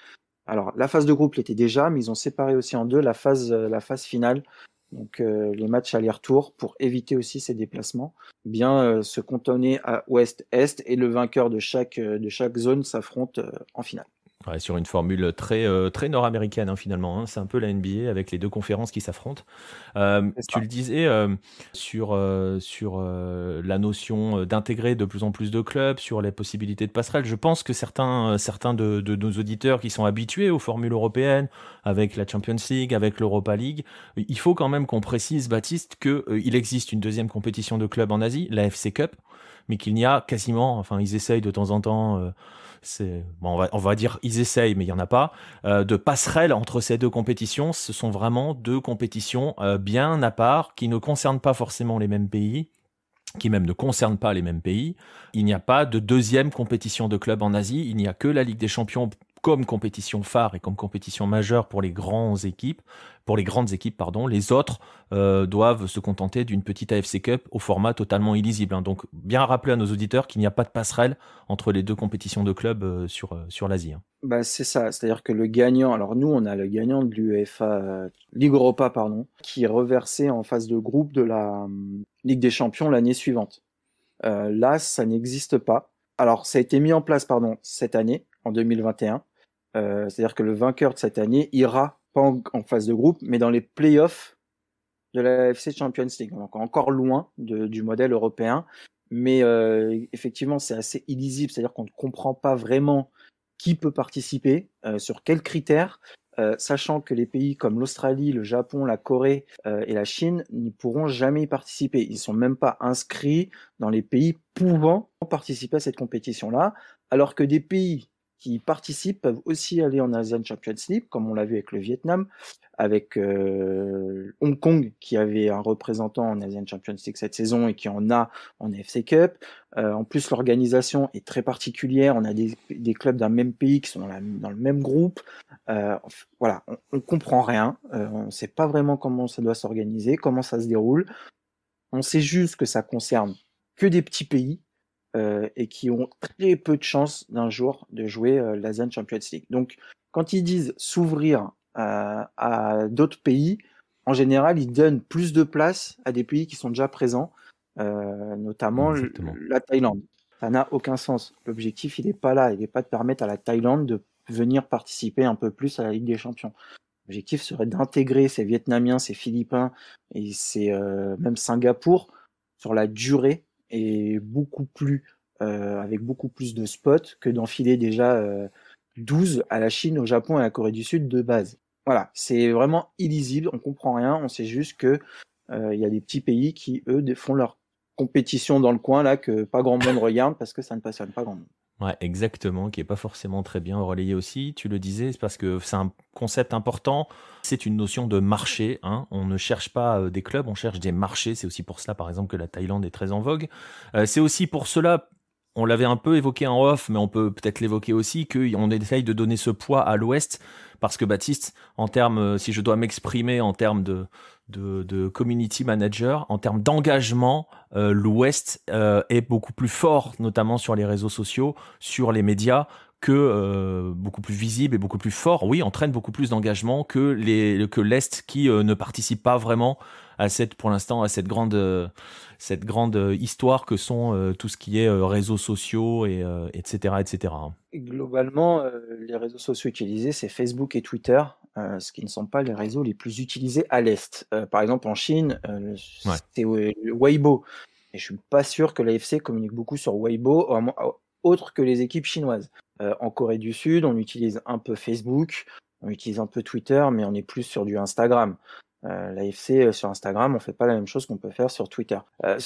Alors la phase de groupe l'était déjà, mais ils ont séparé aussi en deux la phase, euh, la phase finale. Donc euh, les matchs aller-retour pour éviter aussi ces déplacements. Bien se cantonner à ouest-est et le vainqueur de chaque de chaque zone s'affronte en finale sur une formule très, euh, très nord-américaine hein, finalement. Hein. C'est un peu la NBA avec les deux conférences qui s'affrontent. Euh, tu le disais euh, sur, sur la notion d'intégrer de plus en plus de clubs, sur les possibilités de passerelles. Je pense que certains, certains de, nos auditeurs qui sont habitués aux formules européennes, avec la Champions League, avec l'Europa League, il faut quand même qu'on précise, Baptiste, qu'il existe une deuxième compétition de clubs en Asie, la FC Cup, mais qu'il n'y a quasiment, enfin ils essayent de temps en temps on, va, dire ils essayent, mais il y en a pas, euh, de passerelle entre ces deux compétitions. Ce sont vraiment deux compétitions euh, bien à part qui ne concernent pas forcément les mêmes pays qui même ne concernent pas les mêmes pays. Il n'y a pas de deuxième compétition de club en Asie, il n'y a que la Ligue des Champions comme compétition phare et comme compétition majeure pour les grandes équipes, pour les grandes équipes, pardon. Les autres euh, doivent se contenter d'une petite AFC Cup au format totalement illisible. Hein. Donc, bien rappeler à nos auditeurs qu'il n'y a pas de passerelle entre les deux compétitions de clubs euh, sur, euh, sur l'Asie. Hein. Bah, c'est ça, c'est-à-dire que le gagnant, alors nous on a le gagnant de l'UEFA, Ligue Europa, pardon, qui est reversé en phase de groupe de la Ligue des Champions l'année suivante. là, ça n'existe pas. Alors, ça a été mis en place, pardon, cette année, en 2021. Euh, c'est-à-dire que le vainqueur de cette année ira pas en, phase de groupe, mais dans les playoffs de la FC Champions League. Donc encore loin du modèle européen, mais euh, effectivement c'est assez illisible, c'est-à-dire qu'on ne comprend pas vraiment qui peut participer, euh, sur quels critères, sachant que les pays comme l'Australie, le Japon, la Corée et la Chine n'y pourront jamais y participer. Ils sont même pas inscrits dans les pays pouvant participer à cette compétition-là, alors que des pays qui participent peuvent aussi aller en Asian Champions League, comme on l'a vu avec le Vietnam, avec euh, Hong Kong qui avait un représentant en Asian Champions League cette saison et qui en a en FC Cup. Euh, en plus, l'organisation est très particulière. On a des, des clubs d'un même pays qui sont dans, la, dans le même groupe. Euh, voilà, on, on, comprend rien. Euh, on ne sait pas vraiment comment ça doit s'organiser, comment ça se déroule. On sait juste que ça concerne que des petits pays euh, et qui ont très peu de chances d'un jour de jouer euh, la Zone Champions League. Donc, quand ils disent s'ouvrir euh, à d'autres pays, en général, ils donnent plus de place à des pays qui sont déjà présents, notamment la Thaïlande. Ça n'a aucun sens. L'objectif, il n'est pas là. Il n'est pas de permettre à la Thaïlande de venir participer un peu plus à la Ligue des Champions. L'objectif serait d'intégrer ces Vietnamiens, ces Philippins et ces même Singapour sur la durée et beaucoup plus euh, avec beaucoup plus de spots que d'enfiler déjà euh, 12 à la Chine, au Japon et à la Corée du Sud de base. Voilà, c'est vraiment illisible, on comprend rien, on sait juste que euh, il y a des petits pays qui eux font leur compétition dans le coin là que pas grand monde regarde parce que ça ne passionne pas grand monde. Ouais, exactement, qui est pas forcément très bien relayé aussi. Tu le disais, c'est parce que c'est un concept important. C'est une notion de marché. Hein. On ne cherche pas euh, des clubs, on cherche des marchés. C'est aussi pour cela, par exemple, que la Thaïlande est très en vogue. Euh, c'est aussi pour cela, on l'avait un peu évoqué en off, mais on peut peut-être l'évoquer aussi, qu'on essaye de donner ce poids à l'Ouest, parce que Baptiste, en termes, euh, si je dois m'exprimer en termes de, de, community manager, en termes d'engagement, l'Ouest est beaucoup plus fort, notamment sur les réseaux sociaux, sur les médias, que euh, beaucoup plus visible et beaucoup plus fort, oui, entraîne beaucoup plus d'engagement que les que l'Est qui euh, ne participe pas vraiment à cette, pour l'instant, à cette grande, cette grande histoire que sont tout ce qui est réseaux sociaux et etc etc. globalement, les réseaux sociaux utilisés, c'est Facebook et Twitter, ce qui ne sont pas les réseaux les plus utilisés à l'est. par exemple, en Chine, c'est Weibo. Et je suis pas sûr que l'AFC communique beaucoup sur Weibo, autre que les équipes chinoises. Euh, en Corée du Sud, on utilise un peu Facebook, on utilise un peu Twitter, mais on est plus sur du Instagram. Euh, L'AFC euh, sur Instagram, on fait pas la même chose qu'on peut faire sur Twitter. Euh,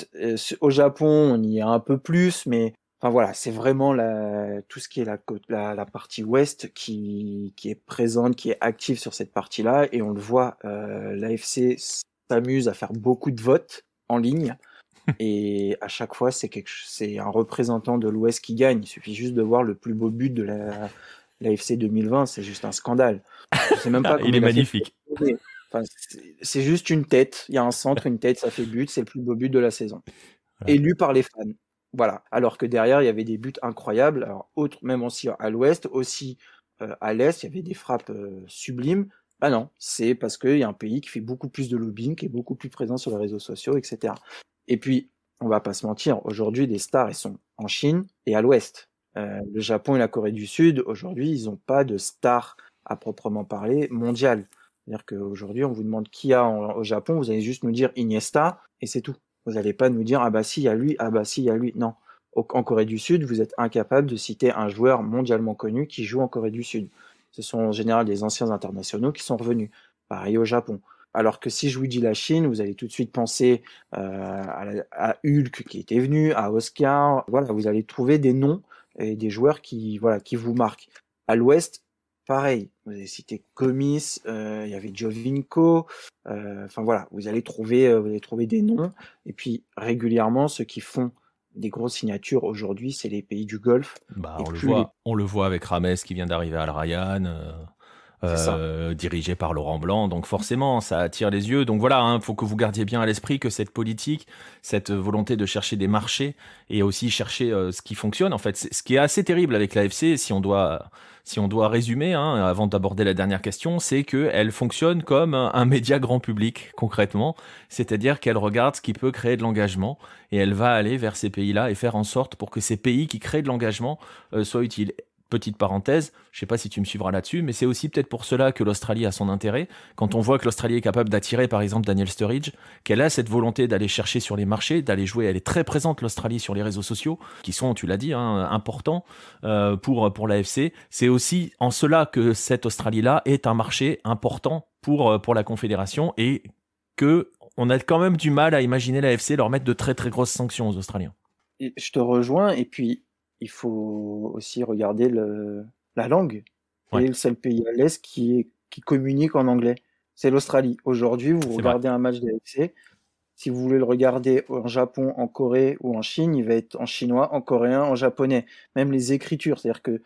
au Japon, on y est un peu plus, mais enfin voilà, c'est vraiment la, tout ce qui est la, la, la partie ouest qui, qui, est présente, qui est active sur cette partie-là, et on le voit, euh, l'AFC s'amuse à faire beaucoup de votes en ligne. Et à chaque fois, c'est quelque... c'est un représentant de l'Ouest qui gagne. Il suffit juste de voir le plus beau but de la, FC 2020, c'est juste un scandale. Même pas il est magnifique. Enfin, c'est juste une tête. Il y a un centre, une tête, ça fait but. C'est le plus beau but de la saison. Élu par les fans. Voilà. Alors que derrière, il y avait des buts incroyables. Alors, autre, même aussi à l'ouest, aussi euh, à l'est, il y avait des frappes euh, sublimes. Ah non, c'est parce qu'il y a un pays qui fait beaucoup plus de lobbying, qui est beaucoup plus présent sur les réseaux sociaux, etc. Et puis, on va pas se mentir, aujourd'hui, les stars, elles sont en Chine et à l'ouest. Euh, le Japon et la Corée du Sud, aujourd'hui, ils n'ont pas de stars à proprement parler mondiales. C'est-à-dire qu'aujourd'hui, on vous demande qui a au Japon, vous allez juste nous dire Iniesta et c'est tout. Vous n'allez pas nous dire ah bah si, il y a lui, ah bah si, il y a lui. Non. En Corée du Sud, vous êtes incapable de citer un joueur mondialement connu qui joue en Corée du Sud. Ce sont en général des anciens internationaux qui sont revenus. Pareil au Japon. Alors que si je vous dis la Chine, vous allez tout de suite penser euh, à, Hulk qui était venu, à Oscar. Voilà, vous allez trouver des noms et des joueurs qui, voilà, qui vous marquent. À l'Ouest, pareil. Vous avez cité Comis, euh, il y avait Jovinko. Euh, enfin voilà, vous allez trouver, vous allez trouver des noms. Et puis régulièrement, ceux qui font des grosses signatures aujourd'hui, c'est les pays du Golfe. Bah, on, le voit, on le voit avec Rames qui vient d'arriver à Al Ryan. Euh, dirigé par Laurent Blanc. Donc forcément, ça attire les yeux. Donc voilà, il hein, faut que vous gardiez bien à l'esprit que cette politique, cette volonté de chercher des marchés et aussi chercher euh, ce qui fonctionne. En fait, ce qui est assez terrible avec l'AFC, si on doit si on doit résumer, hein, avant d'aborder la dernière question, c'est qu'elle fonctionne comme un, média grand public, concrètement. C'est-à-dire qu'elle regarde ce qui peut créer de l'engagement et elle va aller vers ces pays-là et faire en sorte pour que ces pays qui créent de l'engagement euh, soient utiles petite parenthèse, je sais pas si tu me suivras là-dessus, mais c'est aussi peut-être pour cela que l'Australie a son intérêt. Quand on voit que l'Australie est capable d'attirer, par exemple, Daniel Sturridge, qu'elle a cette volonté d'aller chercher sur les marchés, d'aller jouer, elle est très présente, l'Australie, sur les réseaux sociaux, qui sont, tu l'as dit, hein, importants euh, pour, l'AFC. C'est aussi en cela que cette Australie-là est un marché important pour, euh, pour la Confédération et que on a quand même du mal à imaginer l'AFC leur mettre de très très grosses sanctions aux Australiens. je te rejoins, et puis il faut aussi regarder le, la langue. C'est le seul pays à l'Est qui, qui communique en anglais. C'est l'Australie. Aujourd'hui, vous regardez un match de l'AFC. Si vous voulez le regarder en Japon, en Corée ou en Chine, il va être en chinois, en coréen, en japonais. Même les écritures. C'est-à-dire que,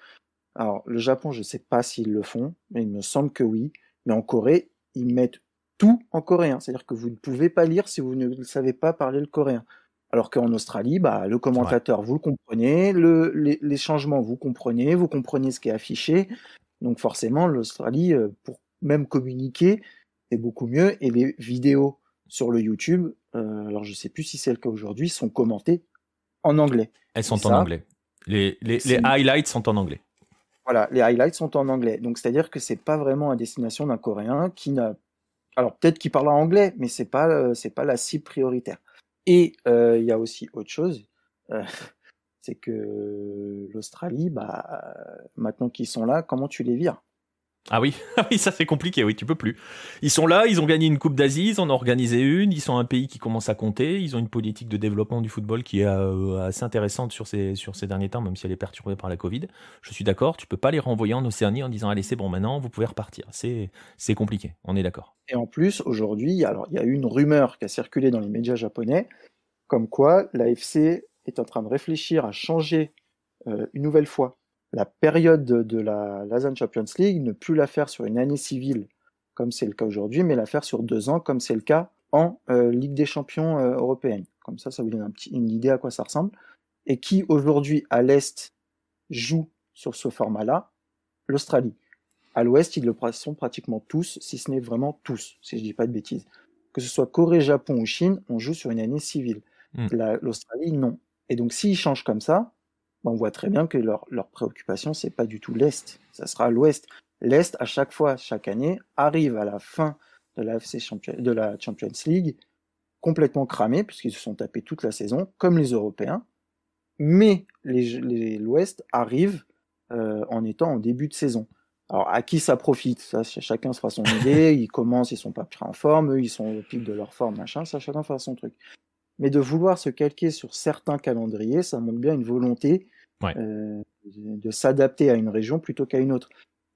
alors, le Japon, je ne sais pas s'ils le font, mais il me semble que oui. Mais en Corée, ils mettent tout en coréen. C'est-à-dire que vous ne pouvez pas lire si vous ne savez pas parler le coréen. Alors qu'en Australie, bah, le commentateur, vous le comprenez, le, les, changements, vous comprenez, vous comprenez ce qui est affiché. Donc forcément, l'Australie, euh, pour même communiquer, c'est beaucoup mieux. Et les vidéos sur le YouTube, euh, alors je sais plus si c'est le cas aujourd'hui, sont commentées en anglais. Elles sont en anglais. Les, les, les highlights sont en anglais. Voilà, les highlights sont en anglais. Donc c'est-à-dire que c'est pas vraiment à destination d'un Coréen qui n'a, alors peut-être qu'il parle en anglais, mais c'est pas euh, c'est pas la cible prioritaire. Et euh, il y a aussi autre chose, euh, c'est que l'Australie, bah, maintenant qu'ils sont là, comment tu les vires? Ah oui, ah oui, ça c'est compliqué, oui, tu peux plus. Ils sont là, ils ont gagné une Coupe d'Asie, ils en ont organisé une, ils sont un pays qui commence à compter, ils ont une politique de développement du football qui est euh, assez intéressante sur ces, derniers temps, même si elle est perturbée par la Covid. Je suis d'accord, tu peux pas les renvoyer en Océanie en disant allez c'est bon maintenant, vous pouvez repartir. C'est, c'est compliqué, on est d'accord. Et en plus, aujourd'hui, alors il y a eu une rumeur qui a circulé dans les médias japonais, comme quoi l'AFC est en train de réfléchir à changer euh, une nouvelle fois la période de la Lazan Champions League, ne plus la faire sur une année civile, comme c'est le cas aujourd'hui, mais la faire sur deux ans, comme c'est le cas en euh, Ligue des Champions euh, européenne. Comme ça, ça vous donne un petit, une idée à quoi ça ressemble. Et qui aujourd'hui à l'Est joue sur ce format-là? l'Australie. À l'ouest, ils le sont pratiquement tous, si ce n'est vraiment tous, si je dis pas de bêtises. Que ce soit Corée, Japon ou Chine, on joue sur une année civile. Hmm. L'Australie, non. Et donc, s'ils changent comme ça, on voit très bien que leur, leur préoccupation, c'est pas du tout l'Est, ça sera l'Ouest. L'Est, à chaque fois, chaque année, arrive à la fin de la, FC Champions, de la Champions League complètement cramé, puisqu'ils se sont tapés toute la saison, comme les Européens. Mais l'Ouest arrive euh, en étant en début de saison. Alors, à qui ça profite? Ça, chacun se fera son idée. Ils commencent, ils sont pas très en forme, eux, ils sont au pic de leur forme, machin. Ça, chacun fera son truc. Mais de vouloir se calquer sur certains calendriers, ça montre bien une volonté euh, de s'adapter à une région plutôt qu'à une autre.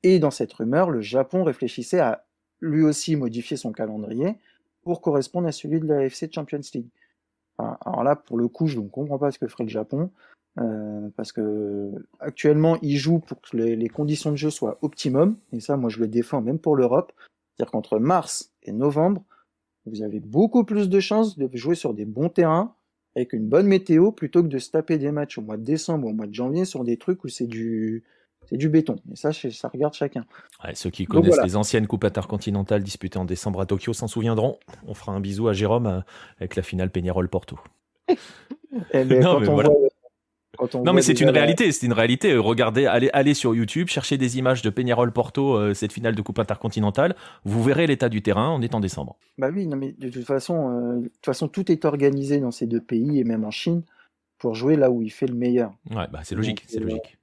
Et dans cette rumeur, le Japon réfléchissait à lui aussi modifier son calendrier pour correspondre à celui de la FC Champions League. alors là, pour le coup, je ne comprends pas ce que ferait le Japon. Euh, parce que actuellement ils jouent pour que les, conditions de jeu soient optimum et ça moi je le défends même pour l'Europe c'est-à-dire qu'entre mars et novembre vous avez beaucoup plus de chances de jouer sur des bons terrains avec une bonne météo plutôt que de se taper des matchs au mois de décembre ou au mois de janvier sur des trucs où c'est du c'est du béton. Et ça, ça regarde chacun. ceux qui connaissent les anciennes coupes intercontinentales disputées en décembre à Tokyo s'en souviendront. On fera un bisou à Jérôme euh, avec la finale Peñarol-Porto. Eh ben, voilà non, mais c'est une réalité, c'est une réalité. Regardez, allez, allez sur YouTube, cherchez des images de Peñarol Porto, euh, cette finale de Coupe intercontinentale. Vous verrez l'état du terrain. On est en décembre. Bah oui, non, mais de toute façon, euh, de toute façon, tout est organisé dans ces deux pays et même en Chine pour jouer là où il fait le meilleur. Ouais, bah c'est logique, c'est euh, logique.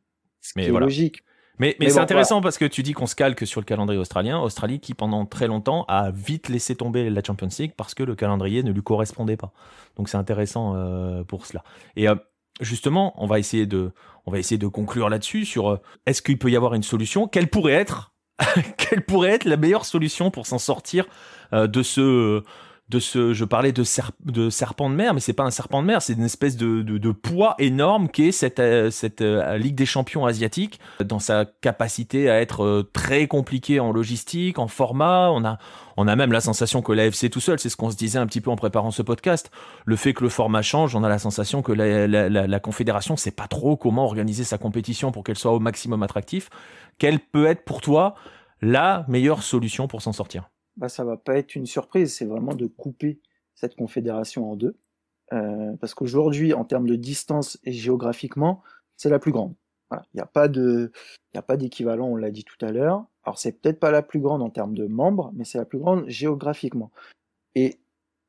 Mais voilà. logique. Mais, mais, c'est intéressant parce que tu dis qu'on se calque sur le calendrier australien. Australie qui, pendant très longtemps, a vite laissé tomber la Champions League parce que le calendrier ne lui correspondait pas. Donc c'est intéressant pour cela. Et justement, on va essayer de, on va essayer de conclure là-dessus sur euh, est-ce qu'il peut y avoir une solution? Quelle pourrait être, quelle pourrait être la meilleure solution pour s'en sortir euh, de ce je parlais de, serpent de mer, mais c'est pas un serpent de mer, c'est une espèce de, poids énorme qui est cette, euh, cette euh, Ligue des champions asiatique, dans sa capacité à être euh, très compliquée en logistique, en format. On a, on a même la sensation que l'AFC tout seul, c'est ce qu'on se disait un petit peu en préparant ce podcast, le fait que le format change, on a la sensation que la, la, la, la confédération sait pas trop comment organiser sa compétition pour qu'elle soit au maximum attractive. Quelle peut être pour toi la meilleure solution pour s'en sortir? Bah, ça va pas être une surprise, c'est vraiment de couper cette confédération en deux. Euh, parce qu'aujourd'hui, en termes de distance et géographiquement, c'est la plus grande. Il n'y a pas a pas d'équivalent, on l'a dit tout à l'heure. Alors c'est peut-être pas la plus grande en termes de membres, mais c'est la plus grande géographiquement. Et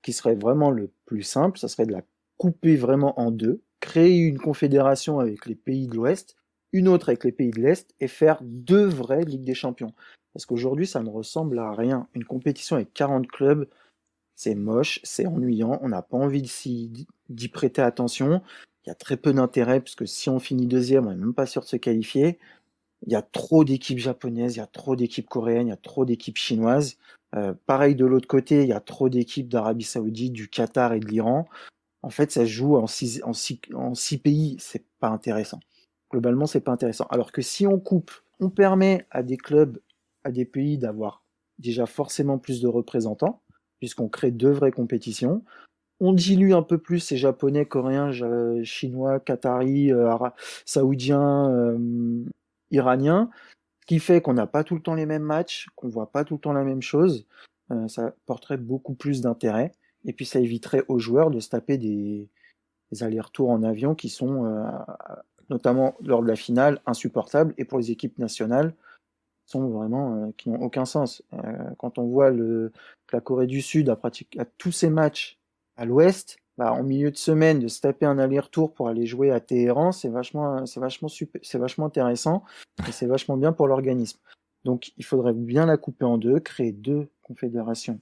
qui serait vraiment le plus simple, ça serait de la couper vraiment en deux, créer une confédération avec les pays de l'Ouest, une autre avec les pays de l'Est, et faire deux vraies Ligues des Champions. Parce qu'aujourd'hui, ça ne ressemble à rien. Une compétition avec 40 clubs, c'est moche, c'est ennuyant, on n'a pas envie d'y prêter attention. Il y a très peu d'intérêt, parce que si on finit deuxième, on n'est même pas sûr de se qualifier. Il y a trop d'équipes japonaises, il y a trop d'équipes coréennes, il y a trop d'équipes chinoises. Euh, pareil de l'autre côté, il y a trop d'équipes d'Arabie Saoudite, du Qatar et de l'Iran. En fait, ça joue en six, en six, en six pays, c'est pas intéressant. Globalement, c'est pas intéressant. Alors que si on coupe, on permet à des clubs à des pays d'avoir déjà forcément plus de représentants, puisqu'on crée deux vraies compétitions. On dilue un peu plus ces japonais, coréens, chinois, qataris, euh, saoudiens, euh, iraniens, ce qui fait qu'on n'a pas tout le temps les mêmes matchs, qu'on voit pas tout le temps la même chose. Euh, ça porterait beaucoup plus d'intérêt. Et puis ça éviterait aux joueurs de se taper des, des allers-retours en avion qui sont, notamment lors de la finale, insupportables. Et pour les équipes nationales, euh, qui n'ont aucun sens. Euh, quand on voit que la Corée du Sud a pratiqué tous ses matchs à l'Ouest, bah, en milieu de semaine, de se taper un aller-retour pour aller jouer à Téhéran, c'est vachement intéressant et c'est vachement bien pour l'organisme. Donc, il faudrait bien la couper en deux, créer deux confédérations.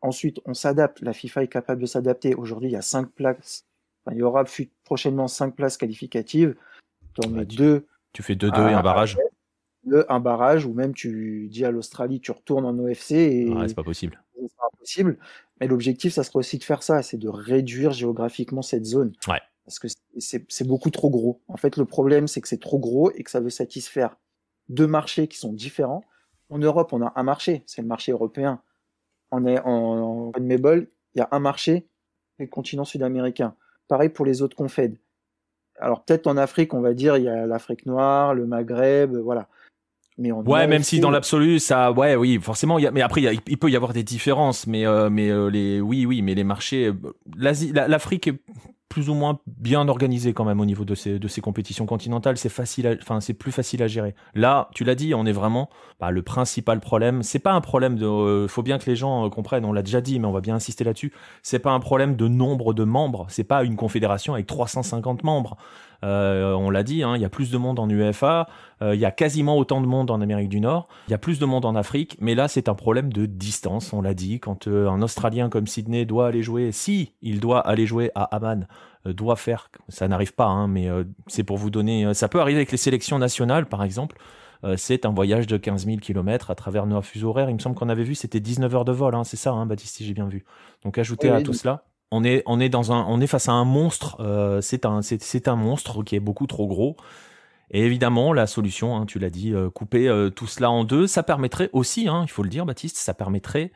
Ensuite, on s'adapte. La FIFA est capable de s'adapter. Aujourd'hui, il y a cinq places. il y aura prochainement cinq places qualificatives. Tu, deux tu fais deux, deux et un barrage un barrage ou même tu dis à l'Australie tu retournes en OFC et c'est pas possible. C'est impossible. Mais l'objectif, ça serait aussi de faire ça, c'est de réduire géographiquement cette zone. Ouais. Parce que c'est beaucoup trop gros. En fait, le problème, c'est que c'est trop gros et que ça veut satisfaire deux marchés qui sont différents. En Europe, on a un marché, c'est le marché européen. On est en, en il y a un marché, le continent sud-américain. Pareil pour les autres confèdes. alors peut-être en Afrique, on va dire, il y a l'Afrique noire, le Maghreb, voilà. Mais ouais, même si dans l'absolu, ça, ouais, oui, forcément, y a, mais après, il, peut y avoir des différences, mais, euh, mais euh, les, oui, oui, mais les marchés, l'Asie, l'Afrique est plus ou moins bien organisé quand même au niveau de ces, de ces compétitions continentales. C'est facile, enfin c'est plus facile à gérer. Là, tu l'as dit, on est vraiment bah, le principal problème. C'est pas un problème de, euh, faut bien que les gens euh, comprennent. On l'a déjà dit, mais on va bien insister là-dessus. C'est pas un problème de nombre de membres. C'est pas une confédération avec 350 membres. Euh, on l'a dit, hein, il y a plus de monde en UEFA, euh, il y a quasiment autant de monde en Amérique du Nord, il y a plus de monde en Afrique, mais là c'est un problème de distance, on l'a dit, quand euh, un Australien comme Sydney doit aller jouer, si il doit aller jouer à Amman, doit faire, ça n'arrive pas, hein, mais c'est pour vous donner, ça peut arriver avec les sélections nationales par exemple, c'est un voyage de 15 000 km à travers nos fuseaux horaires. Il me semble qu'on avait vu, c'était 19 heures de vol, hein, c'est ça, Baptiste, si j'ai bien vu. Donc ajoutez à tout cela on est, on est dans un, on est face à un monstre. Euh, c'est un, c'est, un monstre qui est beaucoup trop gros. Et évidemment, la solution, hein, tu l'as dit, euh, couper euh, tout cela en deux, ça permettrait aussi, hein, il faut le dire, Baptiste, ça permettrait,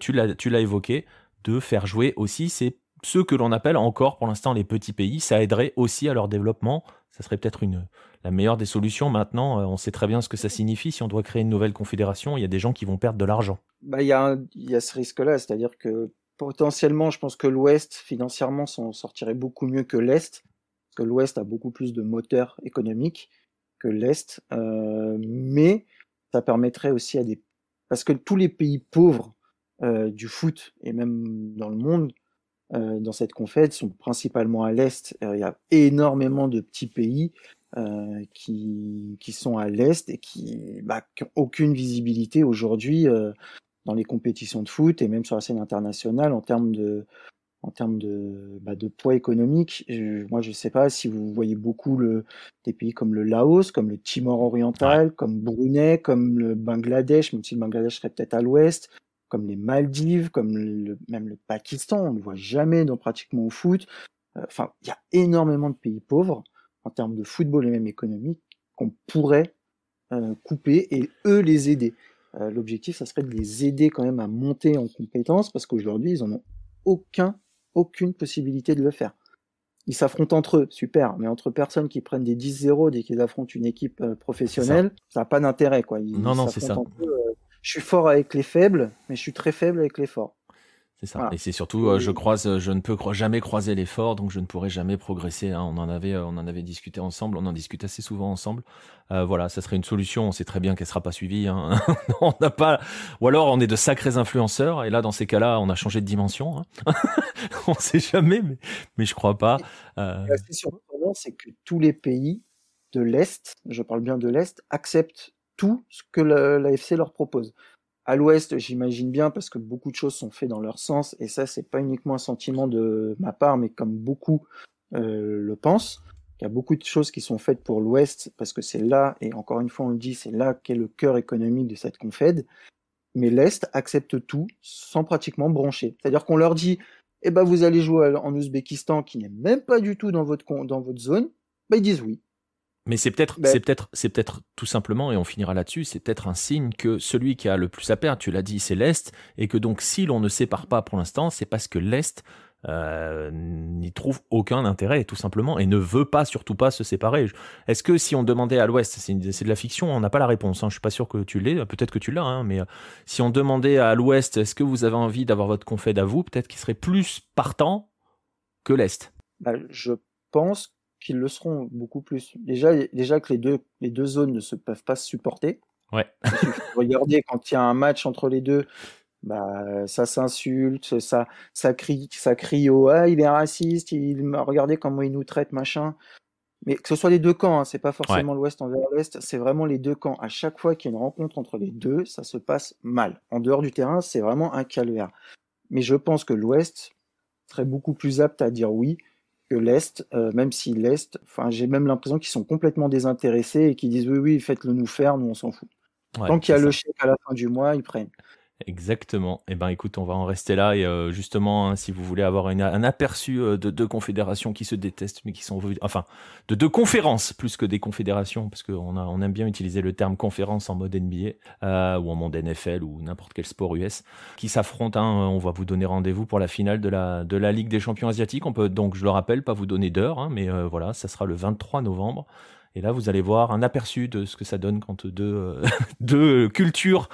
tu l'as, tu l'as évoqué, de faire jouer aussi ces, ceux que l'on appelle encore pour l'instant les petits pays. Ça aiderait aussi à leur développement. Ça serait peut-être une, la meilleure des solutions. Maintenant, on sait très bien ce que ça signifie. Si on doit créer une nouvelle confédération, il y a des gens qui vont perdre de l'argent. Bah, il y y a ce risque-là, c'est-à-dire que potentiellement, je pense que l'Ouest, financièrement, s'en sortirait beaucoup mieux que l'Est, parce que l'Ouest a beaucoup plus de moteurs économiques que l'Est, euh, mais ça permettrait aussi à des... Parce que tous les pays pauvres euh, du foot, et même dans le monde, euh, dans cette confède, sont principalement à l'Est. Il y a énormément de petits pays qui, qui sont à l'Est et qui n'ont bah, aucune visibilité aujourd'hui dans les compétitions de foot et même sur la scène internationale en termes de, en termes de, bah, de poids économique. moi, je ne sais pas si vous voyez beaucoup le, des pays comme le Laos, comme le Timor oriental, comme Brunei, comme le Bangladesh, même si le Bangladesh serait peut-être à l'ouest, comme les Maldives, comme le, même le Pakistan. On ne le voit jamais dans pratiquement au foot. Euh, enfin, il y a énormément de pays pauvres en termes de football et même économique qu'on pourrait euh, couper et eux les aider. Euh, l'objectif, ça serait de les aider quand même à monter en compétences parce qu'aujourd'hui, ils en ont aucun, aucune possibilité de le faire. Ils s'affrontent entre eux, super, mais entre personnes qui prennent des 10-0 dès qu'ils affrontent une équipe euh, professionnelle, ça n'a pas d'intérêt. quoi. non, non, c'est ça. Euh, je suis fort avec les faibles, mais je suis très faible avec les forts. C'est ça. Et c'est surtout, euh, je croise, euh, je ne peux jamais croiser l'effort, donc je ne pourrai jamais progresser. Hein. On en avait, euh, on en avait discuté ensemble, on en discute assez souvent ensemble. voilà, ça serait une solution. On sait très bien qu'elle sera pas suivie. Hein. on n'a pas, ou alors on est de sacrés influenceurs. Et là, dans ces cas-là, on a changé de dimension. Hein. on ne sait jamais, mais, mais je crois pas. Euh... Ce surprenant, c'est que tous les pays de l'Est, je parle bien de l'Est, acceptent tout ce que l'AFC leur propose. À l'ouest, j'imagine bien, parce que beaucoup de choses sont faites dans leur sens, et ça, c'est pas uniquement un sentiment de ma part, mais comme beaucoup euh, le pensent. Il y a beaucoup de choses qui sont faites pour l'ouest, parce que c'est là, et encore une fois, on le dit, c'est là qu'est le cœur économique de cette confède. Mais l'est accepte tout sans pratiquement broncher. C'est-à-dire qu'on leur dit, eh ben, vous allez jouer en Ouzbékistan, qui n'est même pas du tout dans votre, dans votre zone. Ben, ils disent oui. Mais c'est peut-être, ben c'est peut-être, c'est peut-être tout simplement, et on finira là-dessus, c'est peut-être un signe que celui qui a le plus à perdre, tu l'as dit, c'est l'Est, et que donc si l'on ne sépare pas pour l'instant, c'est parce que l'Est euh, n'y trouve aucun intérêt, tout simplement, et ne veut pas, surtout pas, se séparer. Est-ce que si on demandait à l'Ouest, c'est, de la fiction, on n'a pas la réponse, hein, je suis pas sûr que tu l'aies, peut-être que tu l'as, hein, mais euh, si on demandait à l'Ouest, est-ce que vous avez envie d'avoir votre confède à vous, peut-être qu'il serait plus partant que l'Est? Bah, je pense qu'ils le seront beaucoup plus. Déjà, déjà que les deux, les deux zones ne se peuvent pas se supporter. Ouais. Regardez, quand il y a un match entre les deux, bah, ça s'insulte, ça, ça crie, ça crie au ah, il est raciste, il, regardez comment il nous traite, machin. Mais que ce soit les deux camps, hein, c'est pas forcément l'Ouest envers l'Est, c'est vraiment les deux camps. À chaque fois qu'il y a une rencontre entre les deux, ça se passe mal. En dehors du terrain, c'est vraiment un calvaire. Mais je pense que l'Ouest serait beaucoup plus apte à dire oui que l'Est, euh, même si l'Est, enfin, j'ai même l'impression qu'ils sont complètement désintéressés et qu'ils disent oui, oui, faites-le nous faire, nous on s'en fout. Tant qu'il y a le chèque à la fin du mois, ils prennent. Exactement. Eh ben, écoute, on va en rester là. Et euh, justement, hein, si vous voulez avoir un aperçu euh, de deux confédérations qui se détestent, mais qui sont, enfin, de deux conférences plus que des confédérations, parce qu'on on aime bien utiliser le terme conférence en mode NBA euh, ou en mode NFL ou n'importe quel sport US, qui s'affrontent. Hein, on va vous donner rendez-vous pour la finale de la de la Ligue des Champions asiatiques. On peut donc, je le rappelle, pas vous donner d'heure, hein, mais voilà, ça sera le 23 novembre. Et là, vous allez voir un aperçu de ce que ça donne quand deux, euh, deux cultures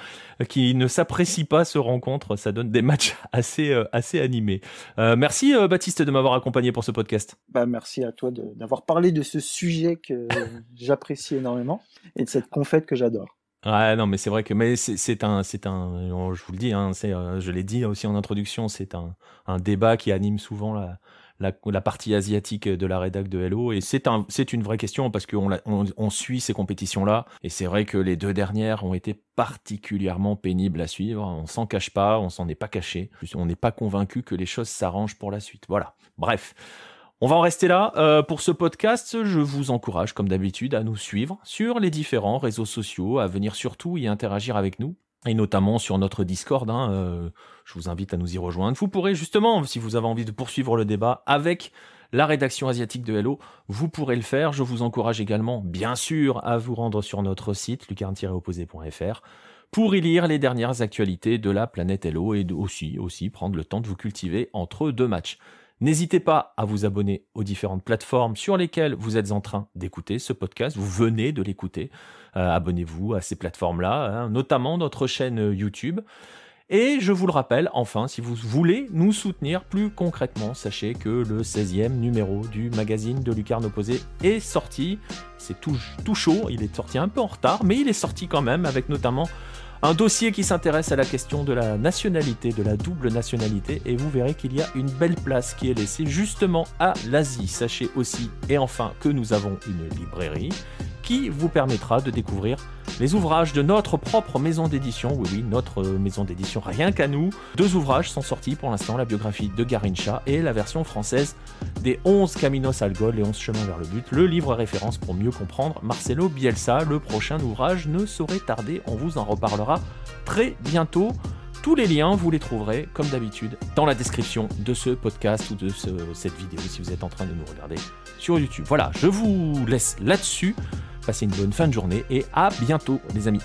qui ne s'apprécient pas se rencontrent. Ça donne des matchs assez, euh, assez animés. Euh, merci Baptiste de m'avoir accompagné pour ce podcast. Bah, merci à toi d'avoir parlé de ce sujet que j'apprécie énormément et de cette confette que j'adore. Ouais, non, mais c'est vrai que mais c'est un, c'est un, je vous le dis, hein, je l'ai dit aussi en introduction, c'est un, un débat qui anime souvent la, la, partie asiatique de la rédac de Hello. Et c'est un, une vraie question parce qu'on on, on suit ces compétitions-là. Et c'est vrai que les deux dernières ont été particulièrement pénibles à suivre. On s'en cache pas, on s'en est pas caché. On n'est pas convaincu que les choses s'arrangent pour la suite. Voilà. Bref. On va en rester là. Euh, pour ce podcast, je vous encourage, comme d'habitude, à nous suivre sur les différents réseaux sociaux, à venir surtout y interagir avec nous et notamment sur notre Discord. Hein, euh, je vous invite à nous y rejoindre. Vous pourrez justement, si vous avez envie de poursuivre le débat avec la rédaction asiatique de Hello, vous pourrez le faire. Je vous encourage également, bien sûr, à vous rendre sur notre site lucarne-opposé.fr pour y lire les dernières actualités de la planète Hello et aussi, aussi prendre le temps de vous cultiver entre deux matchs. N'hésitez pas à vous abonner aux différentes plateformes sur lesquelles vous êtes en train d'écouter ce podcast. Vous venez de l'écouter. Euh, abonnez-vous à ces plateformes-là, hein, notamment notre chaîne YouTube. Et je vous le rappelle, enfin, si vous voulez nous soutenir plus concrètement, sachez que le 16e numéro du magazine de Lucarne Opposé est sorti. C'est tout chaud, il est sorti un peu en retard, mais il est sorti quand même, avec notamment un dossier qui s'intéresse à la question de la nationalité, de la double nationalité, et vous verrez qu'il y a une belle place qui est laissée justement à l'Asie. Sachez aussi, et enfin, que nous avons une librairie qui vous permettra de découvrir les ouvrages de notre propre maison d'édition. Oui, oui, notre maison d'édition, rien qu'à nous. Deux ouvrages sont sortis pour l'instant, la biographie de Garincha et la version française des 11 Caminos al Gol, les 11 chemins vers le but, le livre référence pour mieux comprendre Marcelo Bielsa. Le prochain ouvrage ne saurait tarder, on vous en reparlera très bientôt. Tous les liens, vous les trouverez, comme d'habitude, dans la description de ce podcast ou de cette vidéo si vous êtes en train de nous regarder sur YouTube. Voilà, je vous laisse là-dessus. Passez une bonne fin de journée et à bientôt les amis.